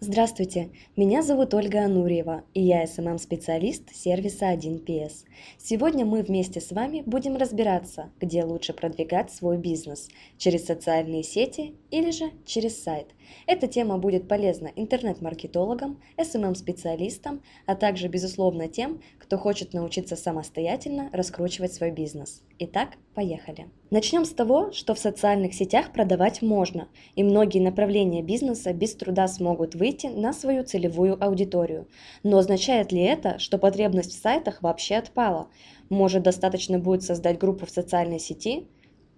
Здравствуйте, меня зовут Ольга Анурьева, и я SMM-специалист сервиса 1PS. Сегодня мы вместе с вами будем разбираться, где лучше продвигать свой бизнес – через социальные сети или же через сайт. Эта тема будет полезна интернет-маркетологам, SMM-специалистам, а также, безусловно, тем, кто хочет научиться самостоятельно раскручивать свой бизнес. Итак, поехали. Начнем с того, что в социальных сетях продавать можно, и многие направления бизнеса без труда смогут выйти на свою целевую аудиторию. Но означает ли это, что потребность в сайтах вообще отпала? Может, достаточно будет создать группу в социальной сети?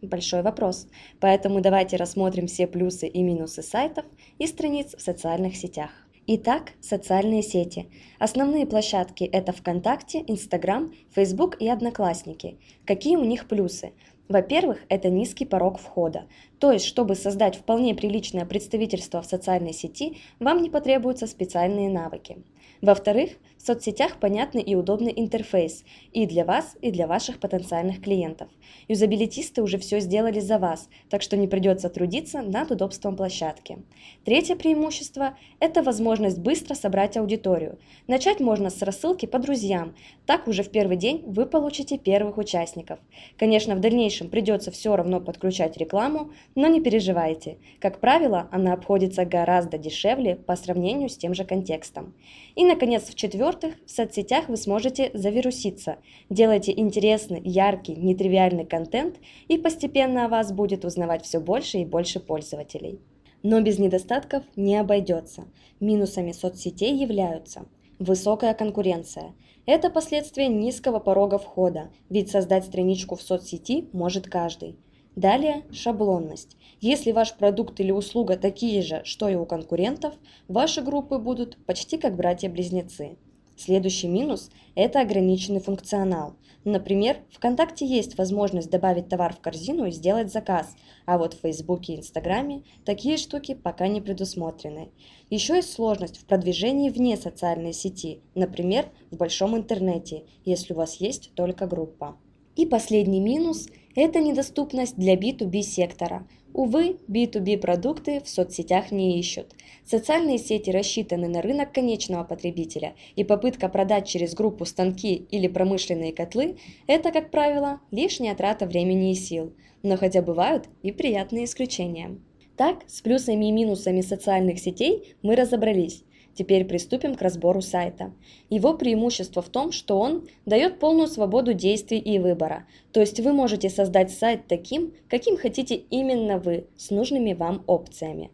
Большой вопрос. Поэтому давайте рассмотрим все плюсы и минусы сайтов и страниц в социальных сетях. Итак, социальные сети. Основные площадки – это ВКонтакте, Инстаграм, Фейсбук и Одноклассники. Какие у них плюсы? Во-первых, это низкий порог входа. То есть, чтобы создать вполне приличное представительство в социальной сети, вам не потребуются специальные навыки. Во-вторых, в соцсетях понятный и удобный интерфейс и для вас, и для ваших потенциальных клиентов. Юзабилитисты уже все сделали за вас, так что не придется трудиться над удобством площадки. Третье преимущество – это возможность быстро собрать аудиторию. Начать можно с рассылки по друзьям. Так уже в первый день вы получите первых участников. Конечно, в дальнейшем придется все равно подключать рекламу, но не переживайте. Как правило, она обходится гораздо дешевле по сравнению с тем же контекстом. И, наконец, в-четвертых, в соцсетях вы сможете завируситься. Делайте интересный, яркий, нетривиальный контент, и постепенно о вас будет узнавать все больше и больше пользователей. Но без недостатков не обойдется. Минусами соцсетей являются высокая конкуренция. Это последствия низкого порога входа, ведь создать страничку в соцсети может каждый. Далее шаблонность. Если ваш продукт или услуга такие же, что и у конкурентов, ваши группы будут почти как братья-близнецы. Следующий минус – это ограниченный функционал. Например, ВКонтакте есть возможность добавить товар в корзину и сделать заказ, а вот в Фейсбуке и Инстаграме такие штуки пока не предусмотрены. Еще есть сложность в продвижении вне социальной сети, например, в большом интернете, если у вас есть только группа. И последний минус – это недоступность для B2B сектора. Увы, B2B продукты в соцсетях не ищут. Социальные сети рассчитаны на рынок конечного потребителя, и попытка продать через группу станки или промышленные котлы – это, как правило, лишняя трата времени и сил. Но хотя бывают и приятные исключения. Так, с плюсами и минусами социальных сетей мы разобрались. Теперь приступим к разбору сайта. Его преимущество в том, что он дает полную свободу действий и выбора. То есть вы можете создать сайт таким, каким хотите именно вы, с нужными вам опциями.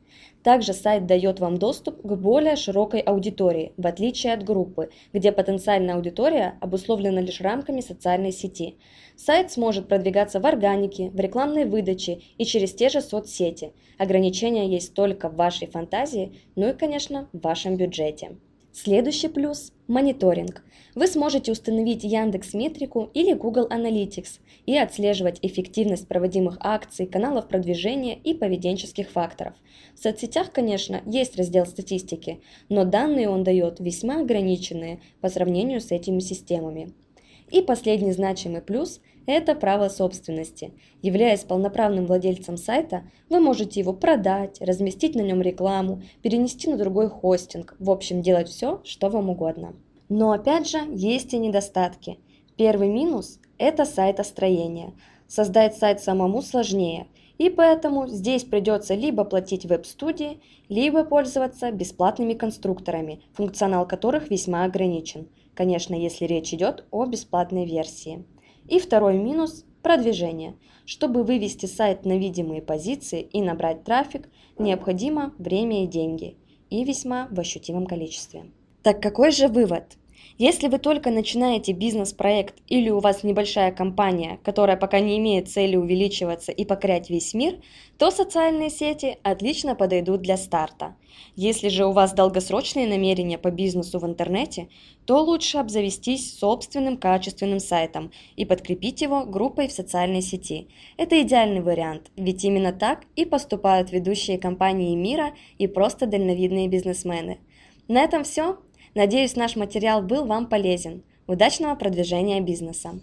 Также сайт дает вам доступ к более широкой аудитории, в отличие от группы, где потенциальная аудитория обусловлена лишь рамками социальной сети. Сайт сможет продвигаться в органике, в рекламной выдаче и через те же соцсети. Ограничения есть только в вашей фантазии, ну и, конечно, в вашем бюджете. Следующий плюс – мониторинг. Вы сможете установить Яндекс Метрику или Google Analytics и отслеживать эффективность проводимых акций, каналов продвижения и поведенческих факторов. В соцсетях, конечно, есть раздел статистики, но данные он дает весьма ограниченные по сравнению с этими системами. И последний значимый плюс – это право собственности. Являясь полноправным владельцем сайта, вы можете его продать, разместить на нем рекламу, перенести на другой хостинг, в общем, делать все, что вам угодно. Но опять же, есть и недостатки. Первый минус – это сайтостроение. Создать сайт самому сложнее, и поэтому здесь придется либо платить веб-студии, либо пользоваться бесплатными конструкторами, функционал которых весьма ограничен – Конечно, если речь идет о бесплатной версии. И второй минус – продвижение. Чтобы вывести сайт на видимые позиции и набрать трафик, необходимо время и деньги, и весьма в ощутимом количестве. Так какой же вывод? Если вы только начинаете бизнес-проект или у вас небольшая компания, которая пока не имеет цели увеличиваться и покорять весь мир, то социальные сети отлично подойдут для старта. Если же у вас долгосрочные намерения по бизнесу в интернете, то лучше обзавестись собственным качественным сайтом и подкрепить его группой в социальной сети. Это идеальный вариант, ведь именно так и поступают ведущие компании мира и просто дальновидные бизнесмены. На этом все. Надеюсь, наш материал был вам полезен. Удачного продвижения бизнеса!